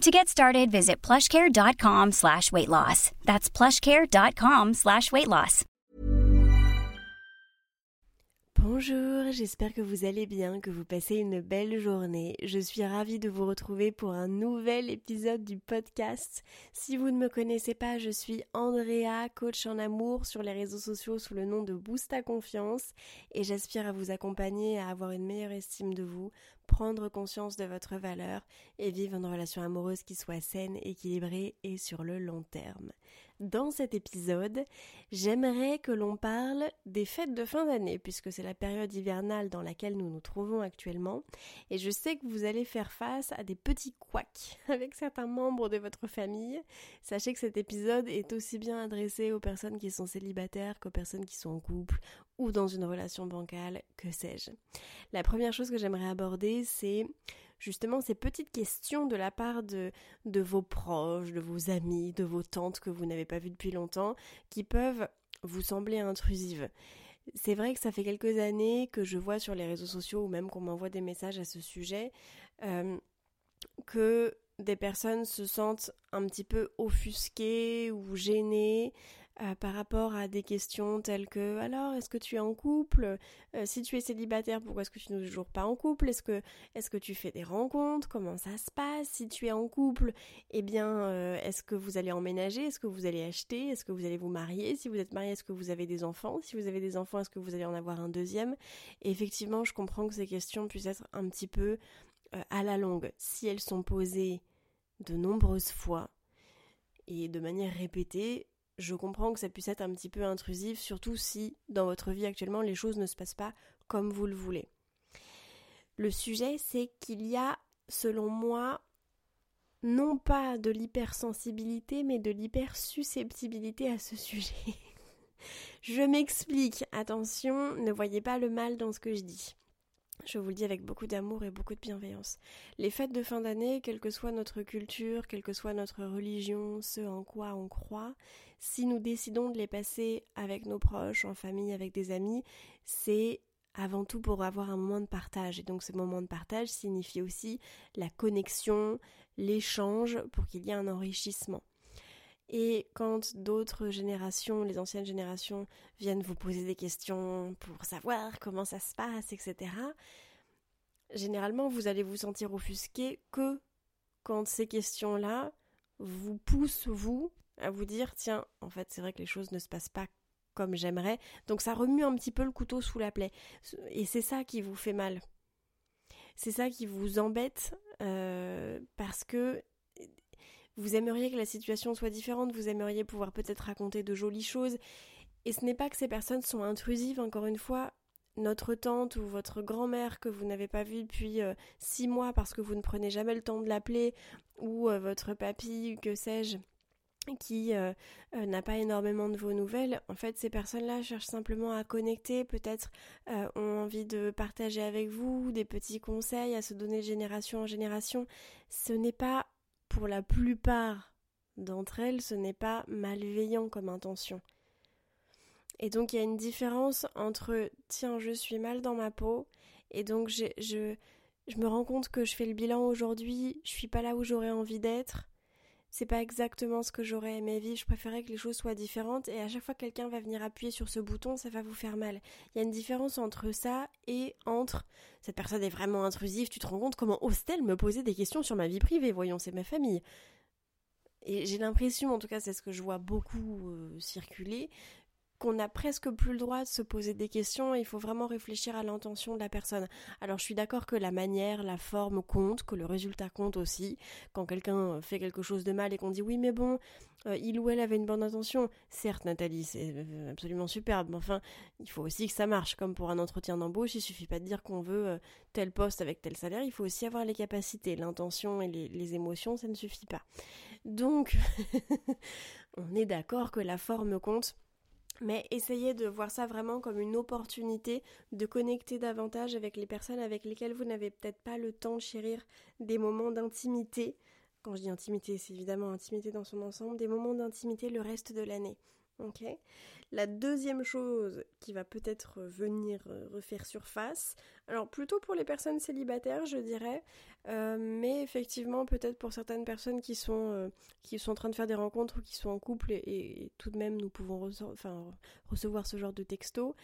To get started, visit plushcare.com slash weight loss. That's plushcare.com slash weight loss. Bonjour, j'espère que vous allez bien, que vous passez une belle journée. Je suis ravie de vous retrouver pour un nouvel épisode du podcast. Si vous ne me connaissez pas, je suis Andrea, coach en amour sur les réseaux sociaux sous le nom de Boost à Confiance et j'aspire à vous accompagner à avoir une meilleure estime de vous, prendre conscience de votre valeur et vivre une relation amoureuse qui soit saine, équilibrée et sur le long terme. Dans cet épisode, j'aimerais que l'on parle des fêtes de fin d'année, puisque c'est la période hivernale dans laquelle nous nous trouvons actuellement, et je sais que vous allez faire face à des petits couacs avec certains membres de votre famille. Sachez que cet épisode est aussi bien adressé aux personnes qui sont célibataires qu'aux personnes qui sont en couple ou dans une relation bancale, que sais-je. La première chose que j'aimerais aborder, c'est justement ces petites questions de la part de, de vos proches, de vos amis, de vos tantes que vous n'avez pas vues depuis longtemps, qui peuvent vous sembler intrusives. C'est vrai que ça fait quelques années que je vois sur les réseaux sociaux ou même qu'on m'envoie des messages à ce sujet euh, que des personnes se sentent un petit peu offusquées ou gênées euh, par rapport à des questions telles que alors est-ce que tu es en couple? Euh, Si tu es célibataire, pourquoi est-ce que tu n'es toujours pas en couple? Est-ce que est-ce que tu fais des rencontres? Comment ça se passe? Si tu es en couple, eh bien euh, est-ce que vous allez emménager? Est-ce que vous allez acheter? Est-ce que vous allez vous marier? Si vous êtes marié, est-ce que vous avez des enfants? Si vous avez des enfants, est-ce que vous allez en avoir un deuxième? Effectivement, je comprends que ces questions puissent être un petit peu à la longue. Si elles sont posées de nombreuses fois et de manière répétée, je comprends que ça puisse être un petit peu intrusif, surtout si dans votre vie actuellement les choses ne se passent pas comme vous le voulez. Le sujet, c'est qu'il y a, selon moi, non pas de l'hypersensibilité, mais de l'hypersusceptibilité à ce sujet. je m'explique, attention, ne voyez pas le mal dans ce que je dis. Je vous le dis avec beaucoup d'amour et beaucoup de bienveillance. Les fêtes de fin d'année, quelle que soit notre culture, quelle que soit notre religion, ce en quoi on croit, si nous décidons de les passer avec nos proches, en famille, avec des amis, c'est avant tout pour avoir un moment de partage. Et donc ce moment de partage signifie aussi la connexion, l'échange, pour qu'il y ait un enrichissement. Et quand d'autres générations, les anciennes générations, viennent vous poser des questions pour savoir comment ça se passe, etc., généralement vous allez vous sentir offusqué que quand ces questions-là vous poussent, vous, à vous dire, tiens, en fait, c'est vrai que les choses ne se passent pas comme j'aimerais. Donc ça remue un petit peu le couteau sous la plaie. Et c'est ça qui vous fait mal. C'est ça qui vous embête euh, parce que vous aimeriez que la situation soit différente, vous aimeriez pouvoir peut-être raconter de jolies choses. Et ce n'est pas que ces personnes sont intrusives, encore une fois, notre tante ou votre grand-mère que vous n'avez pas vue depuis euh, six mois parce que vous ne prenez jamais le temps de l'appeler, ou euh, votre papy, que sais-je, qui euh, n'a pas énormément de vos nouvelles, en fait ces personnes-là cherchent simplement à connecter, peut-être ont envie de partager avec vous des petits conseils, à se donner de génération en génération. Ce n'est pas, pour la plupart d'entre elles, ce n'est pas malveillant comme intention. Et donc il y a une différence entre tiens, je suis mal dans ma peau et donc je, je, me rends compte que je fais le bilan aujourd'hui, je suis pas là où j'aurais envie d'être. C'est pas exactement ce que j'aurais aimé vivre, je préférais que les choses soient différentes. Et à chaque fois que quelqu'un va venir appuyer sur ce bouton, ça va vous faire mal. Il y a une différence entre ça et entre. Cette personne est vraiment intrusive, tu te rends compte comment ose-t-elle me poser des questions sur ma vie privée, voyons, c'est ma famille. Et j'ai l'impression, en tout cas c'est ce que je vois beaucoup euh, circuler, qu'on n'a presque plus le droit de se poser des questions, il faut vraiment réfléchir à l'intention de la personne. Alors je suis d'accord que la manière, la forme compte, que le résultat compte aussi. Quand quelqu'un fait quelque chose de mal et qu'on dit oui mais bon, euh, il ou elle avait une bonne intention, certes Nathalie, c'est euh, absolument superbe, mais enfin, il faut aussi que ça marche, comme pour un entretien d'embauche, il suffit pas de dire qu'on veut euh, tel poste avec tel salaire, il faut aussi avoir les capacités, l'intention et les émotions, ça ne suffit pas. Donc, on est d'accord que la forme compte mais essayez de voir ça vraiment comme une opportunité de connecter davantage avec les personnes avec lesquelles vous n'avez peut-être pas le temps de chérir des moments d'intimité. Quand je dis intimité, c'est évidemment intimité dans son ensemble, des moments d'intimité le reste de l'année. Ok. La deuxième chose qui va peut-être venir euh, refaire surface, alors plutôt pour les personnes célibataires, je dirais, euh, mais effectivement peut-être pour certaines personnes qui sont euh, qui sont en train de faire des rencontres ou qui sont en couple et, tout de même nous pouvons recevoir ce genre de texto,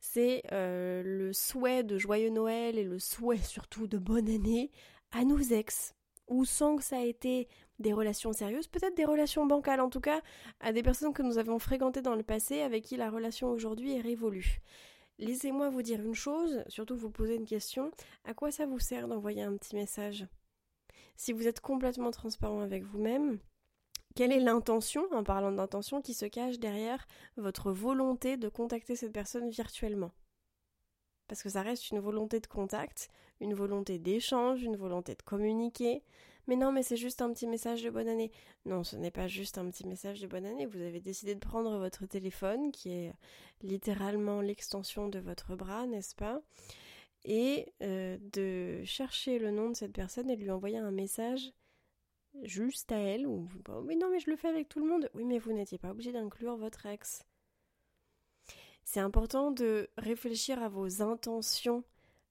c'est le souhait de joyeux Noël et le souhait surtout de bonne année à nos ex. Ou sans que ça ait été des relations sérieuses, peut-être des relations bancales, en tout cas à des personnes que nous avons fréquentées dans le passé avec qui la relation aujourd'hui est révolue. Laissez-moi vous dire une chose, surtout vous poser une question, à quoi ça vous sert d'envoyer un petit message? Si vous êtes complètement transparent avec vous-même, quelle est l'intention, en parlant d'intention, qui se cache derrière votre volonté de contacter cette personne virtuellement? Parce que ça reste une volonté de contact, une volonté d'échange, une volonté de communiquer, mais non, mais c'est juste un petit message de bonne année. Non, ce n'est pas juste un petit message de bonne année. Vous avez décidé de prendre votre téléphone, qui est littéralement l'extension de votre bras, n'est-ce pas? Et euh, de chercher le nom de cette personne et de lui envoyer un message juste à elle. Ou, oui, non, mais je le fais avec tout le monde. Oui, mais vous n'étiez pas obligé d'inclure votre ex. C'est important de réfléchir à vos intentions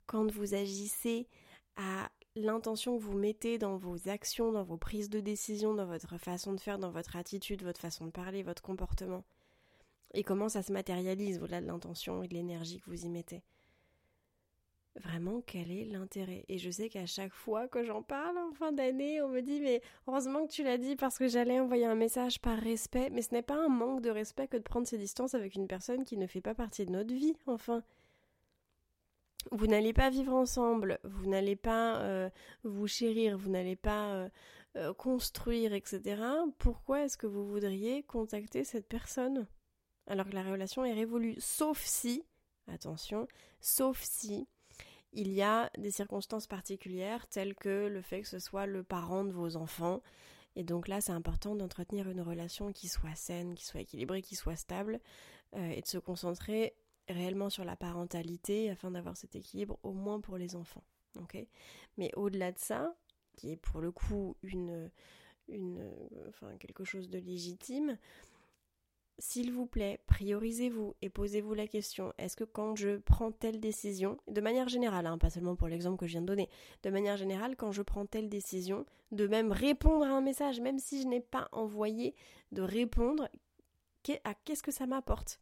quand vous agissez, à l'intention que vous mettez dans vos actions, dans vos prises de décision, dans votre façon de faire, dans votre attitude, votre façon de parler, votre comportement. Et comment ça se matérialise au-delà de l'intention et de l'énergie que vous y mettez. Vraiment, quel est l'intérêt? Et je sais qu'à chaque fois que j'en parle en fin d'année, on me dit mais heureusement que tu l'as dit parce que j'allais envoyer un message par respect. Mais ce n'est pas un manque de respect que de prendre ses distances avec une personne qui ne fait pas partie de notre vie, enfin vous n'allez pas vivre ensemble, vous n'allez pas euh, vous chérir, vous n'allez pas euh, euh, construire, etc. Pourquoi est-ce que vous voudriez contacter cette personne alors que la relation est révolue? Sauf si, attention, sauf si il y a des circonstances particulières telles que le fait que ce soit le parent de vos enfants. Et donc là, c'est important d'entretenir une relation qui soit saine, qui soit équilibrée, qui soit stable, et de se concentrer réellement sur la parentalité afin d'avoir cet équilibre au moins pour les enfants. Mais au-delà de ça, qui est pour le coup une, quelque chose de légitime, s'il vous plaît, priorisez-vous et posez-vous la question, est-ce que quand je prends telle décision, de manière générale, hein, pas seulement pour l'exemple que je viens de donner, de manière générale, quand je prends telle décision, de même répondre à un message, même si je n'ai pas envoyé, de répondre qu'est-ce que ça m'apporte?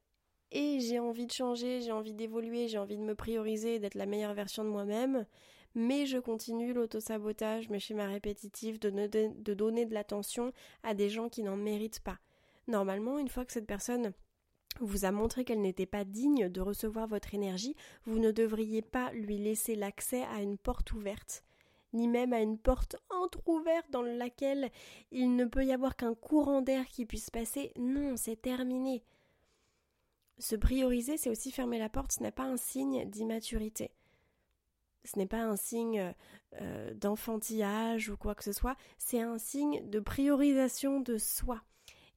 et j'ai envie de changer, j'ai envie d'évoluer, j'ai envie de me prioriser, d'être la meilleure version de moi-même, mais je continue l'autosabotage, mes schémas répétitifs, de, de donner de l'attention à des gens qui n'en méritent pas. Normalement, une fois que cette personne vous a montré qu'elle n'était pas digne de recevoir votre énergie, vous ne devriez pas lui laisser l'accès à une porte ouverte, ni même à une porte entr'ouverte dans laquelle il ne peut y avoir qu'un courant d'air qui puisse passer. Non, c'est terminé. Se prioriser, c'est aussi fermer la porte, ce n'est pas un signe d'immaturité. Ce n'est pas un signe euh, d'enfantillage ou quoi que ce soit, c'est un signe de priorisation de soi.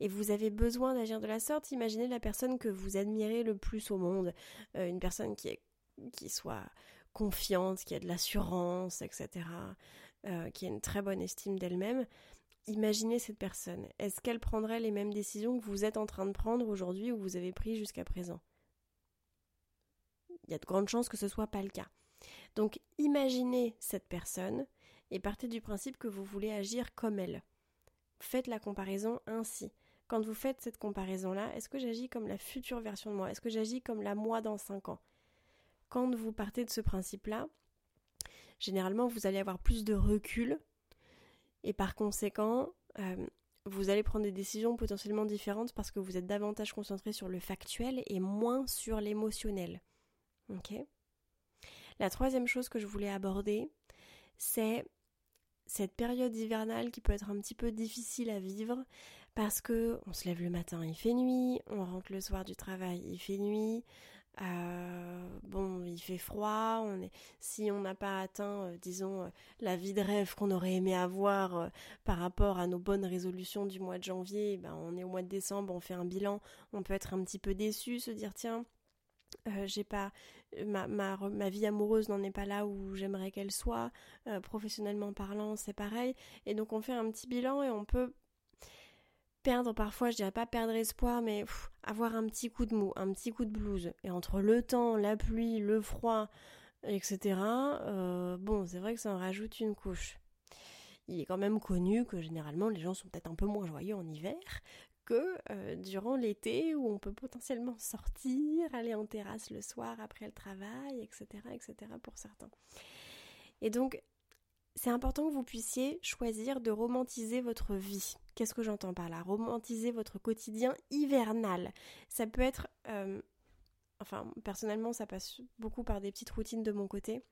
Et vous avez besoin d'agir de la sorte. Imaginez la personne que vous admirez le plus au monde, euh, une personne qui, est, qui soit confiante, qui a de l'assurance, etc., euh, qui a une très bonne estime d'elle-même. Imaginez cette personne? Est-ce qu'elle prendrait les mêmes décisions que vous êtes en train de prendre aujourd'hui ou vous avez pris jusqu'à présent? Il y a de grandes chances que ce ne soit pas le cas. Donc imaginez cette personne et partez du principe que vous voulez agir comme elle. Faites la comparaison ainsi. Quand vous faites cette comparaison-là, est-ce que j'agis comme la future version de moi? Est-ce que j'agis comme la moi dans 5 ans? Quand vous partez de ce principe-là, généralement vous allez avoir plus de recul et par conséquent, euh, vous allez prendre des décisions potentiellement différentes parce que vous êtes davantage concentré sur le factuel et moins sur l'émotionnel. Ok? La troisième chose que je voulais aborder, c'est cette période hivernale qui peut être un petit peu difficile à vivre parce que on se lève le matin, il fait nuit, on rentre le soir du travail, il fait nuit, euh, bon, il fait froid. On est, si on n'a pas atteint, euh, disons, euh, la vie de rêve qu'on aurait aimé avoir par rapport à nos bonnes résolutions du mois de janvier, ben, on est au mois de décembre, on fait un bilan, on peut être un petit peu déçu, se dire tiens, j'ai pas ma, ma, ma, vie amoureuse n'en est pas là où j'aimerais qu'elle soit. professionnellement parlant, c'est pareil. Et donc on fait un petit bilan et on peut perdre parfois, je dirais pas perdre espoir, mais avoir un petit coup de mou, un petit coup de blues. Et entre le temps, la pluie, le froid, etc., euh, bon, c'est vrai que ça en rajoute une couche. Il est quand même connu que généralement les gens sont peut-être un peu moins joyeux en hiver que euh, durant l'été où on peut potentiellement sortir, aller en terrasse le soir après le travail, etc., etc. pour certains. Et donc c'est important que vous puissiez choisir de romantiser votre vie. Qu'est-ce que j'entends par là? Romantiser votre quotidien hivernal. Ça peut être... Euh, enfin, personnellement, ça passe beaucoup par des petites routines de mon côté.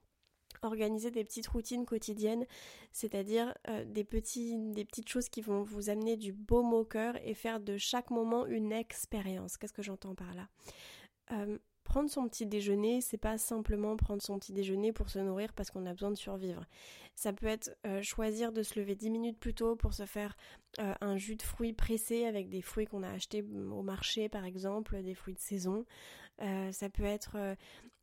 Organiser des petites routines quotidiennes, c'est-à-dire euh, des, petites choses qui vont vous amener du baume au cœur et faire de chaque moment une expérience. Qu'est-ce que j'entends par là? Euh, prendre son petit déjeuner, c'est pas simplement prendre son petit déjeuner pour se nourrir parce qu'on a besoin de survivre. Ça peut être euh, choisir de se lever 10 minutes plus tôt pour se faire euh, un jus de fruits pressé avec des fruits qu'on a achetés mm, au marché par exemple, des fruits de saison. Euh, ça peut être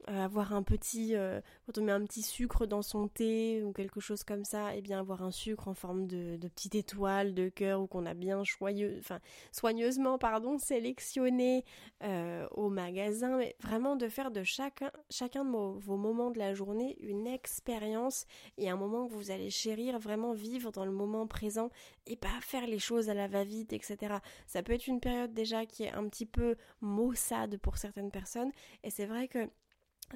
euh, avoir un petit, euh, quand on met un petit sucre dans son thé ou quelque chose comme ça, et eh bien avoir un sucre en forme de, de petite étoile, de cœur ou qu'on a bien soigneusement pardon sélectionné euh, au magasin, mais vraiment de faire de chacun, chacun de vos moments de la journée une expérience et un moment que vous allez chérir, vraiment vivre dans le moment présent et pas faire les choses à la va-vite, etc. Ça peut être une période déjà qui est un petit peu maussade pour certaines personnes et c'est vrai que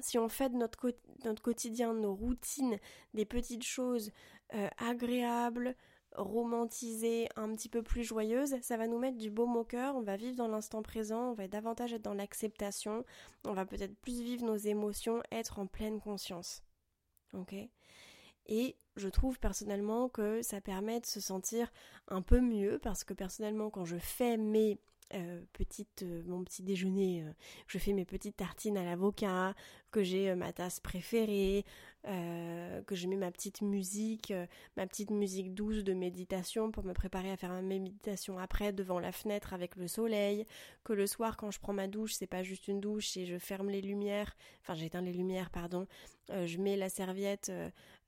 si on fait de notre, quotidien, nos routines, des petites choses euh, agréables, romantisée, un petit peu plus joyeuse, ça va nous mettre du baume au cœur, on va vivre dans l'instant présent, on va davantage être dans l'acceptation, on va peut-être plus vivre nos émotions, être en pleine conscience. Ok? Et je trouve personnellement que ça permet de se sentir un peu mieux parce que personnellement quand je fais mes euh, petite, euh, mon petit déjeuner, euh, je fais mes petites tartines à l'avocat, que j'ai ma tasse préférée, que je mets ma petite musique, ma petite musique douce de méditation pour me préparer à faire ma méditation après devant la fenêtre avec le soleil, que le soir quand je prends ma douche, c'est pas juste une douche et je ferme les lumières, enfin j'éteins les lumières, pardon, je mets la serviette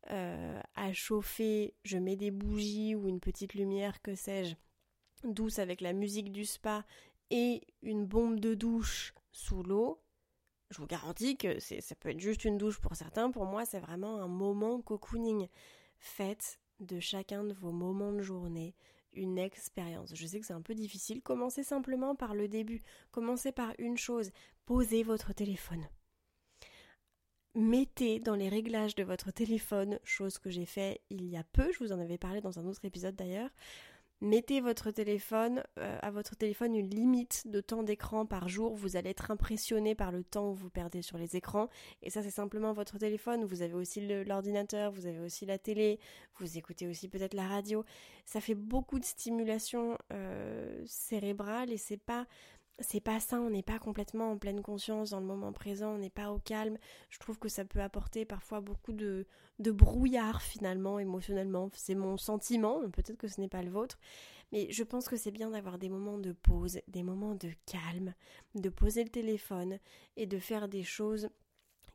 à chauffer, je mets des bougies ou une petite lumière, que sais-je douce avec la musique du spa et une bombe de douche sous l'eau, je vous garantis que ça peut être juste une douche pour certains. Pour moi, c'est vraiment un moment cocooning. Faites de chacun de vos moments de journée une expérience. Je sais que c'est un peu difficile. Commencez simplement par le début. Commencez par une chose. Posez votre téléphone. Mettez dans les réglages de votre téléphone, chose que j'ai fait il y a peu, je vous en avais parlé dans un autre épisode d'ailleurs, Mettez votre téléphone, euh, à votre téléphone une limite de temps d'écran par jour. Vous allez être impressionné par le temps que vous perdez sur les écrans. Et ça, c'est simplement votre téléphone. Vous avez aussi l'ordinateur, vous avez aussi la télé, vous écoutez aussi peut-être la radio. Ça fait beaucoup de stimulation euh, cérébrale et c'est pas c'est pas ça, on n'est pas complètement en pleine conscience dans le moment présent, on n'est pas au calme. Je trouve que ça peut apporter parfois beaucoup de, brouillard finalement, émotionnellement. C'est mon sentiment, peut-être que ce n'est pas le vôtre. Mais je pense que c'est bien d'avoir des moments de pause, des moments de calme, de poser le téléphone et de faire des choses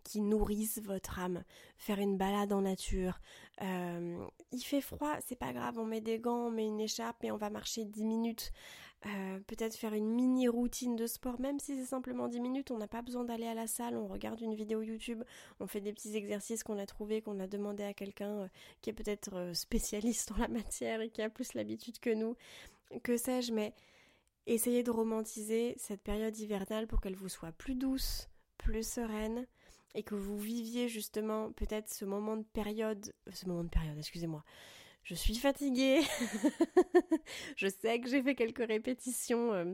qui nourrissent votre âme. Faire une balade en nature. Euh, il fait froid, c'est pas grave, on met des gants, on met une écharpe et on va marcher 10 minutes. Euh, peut-être faire une mini routine de sport, même si c'est simplement 10 minutes, on n'a pas besoin d'aller à la salle, on regarde une vidéo YouTube, on fait des petits exercices qu'on a trouvés, qu'on a demandé à quelqu'un euh, qui est peut-être spécialiste en la matière et qui a plus l'habitude que nous, que sais-je, mais essayez de romantiser cette période hivernale pour qu'elle vous soit plus douce, plus sereine, et que vous viviez justement peut-être ce moment de période, ce moment de période, excusez-moi. Je suis fatiguée. je sais que j'ai fait quelques répétitions euh,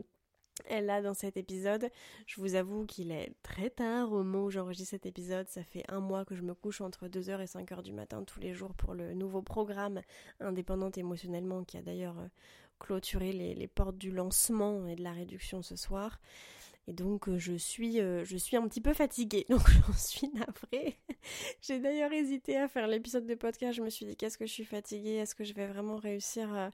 là dans cet épisode. Je vous avoue qu'il est très tard au moment où j'enregistre cet épisode. Ça fait un mois que je me couche entre 2h et 5h du matin tous les jours pour le nouveau programme Indépendante émotionnellement qui a d'ailleurs euh, clôturé les portes du lancement et de la réduction ce soir. Et donc euh, je suis, euh, je suis un petit peu fatiguée, donc j'en suis navrée. J'ai d'ailleurs hésité à faire l'épisode de podcast. Je me suis dit qu'est-ce que je suis fatiguée, est-ce que je vais vraiment réussir à,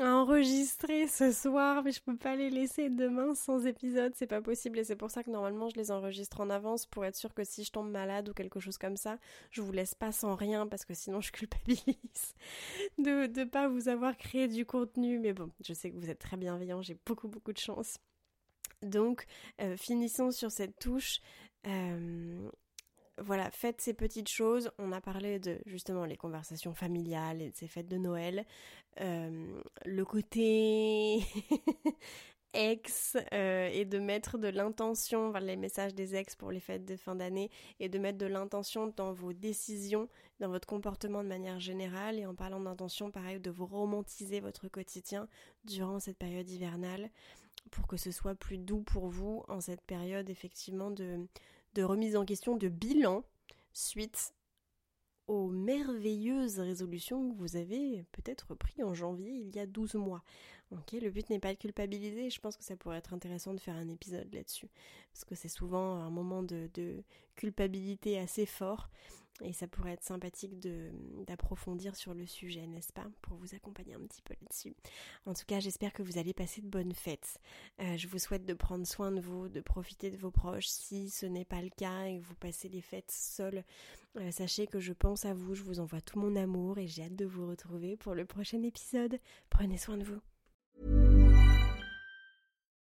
enregistrer ce soir, mais je peux pas les laisser demain sans épisode, c'est pas possible. Et c'est pour ça que normalement je les enregistre en avance pour être sûr que si je tombe malade ou quelque chose comme ça, je vous laisse pas sans rien parce que sinon je culpabilise de ne pas vous avoir créé du contenu. Mais bon, je sais que vous êtes très bienveillant, j'ai beaucoup beaucoup de chance. Donc, euh, finissons sur cette touche. Euh, voilà, faites ces petites choses. On a parlé de justement les conversations familiales et de ces fêtes de Noël. Euh, le côté ex et de mettre de l'intention, les messages des ex pour les fêtes de fin d'année et de mettre de l'intention dans vos décisions, dans votre comportement de manière générale et en parlant d'intention, pareil, de vous romantiser votre quotidien durant cette période hivernale pour que ce soit plus doux pour vous en cette période effectivement de, remise en question, de bilan suite aux merveilleuses résolutions que vous avez peut-être pris en janvier il y a 12 mois. Ok, le but n'est pas de culpabiliser, je pense que ça pourrait être intéressant de faire un épisode là-dessus, parce que c'est souvent un moment de, culpabilité assez fort et ça pourrait être sympathique d'approfondir sur le sujet, n'est-ce pas Pour vous accompagner un petit peu là-dessus. En tout cas, j'espère que vous allez passer de bonnes fêtes. Euh, je vous souhaite de prendre soin de vous, de profiter de vos proches. Si ce n'est pas le cas et que vous passez les fêtes seuls, euh, sachez que je pense à vous, je vous envoie tout mon amour et j'ai hâte de vous retrouver pour le prochain épisode. Prenez soin de vous.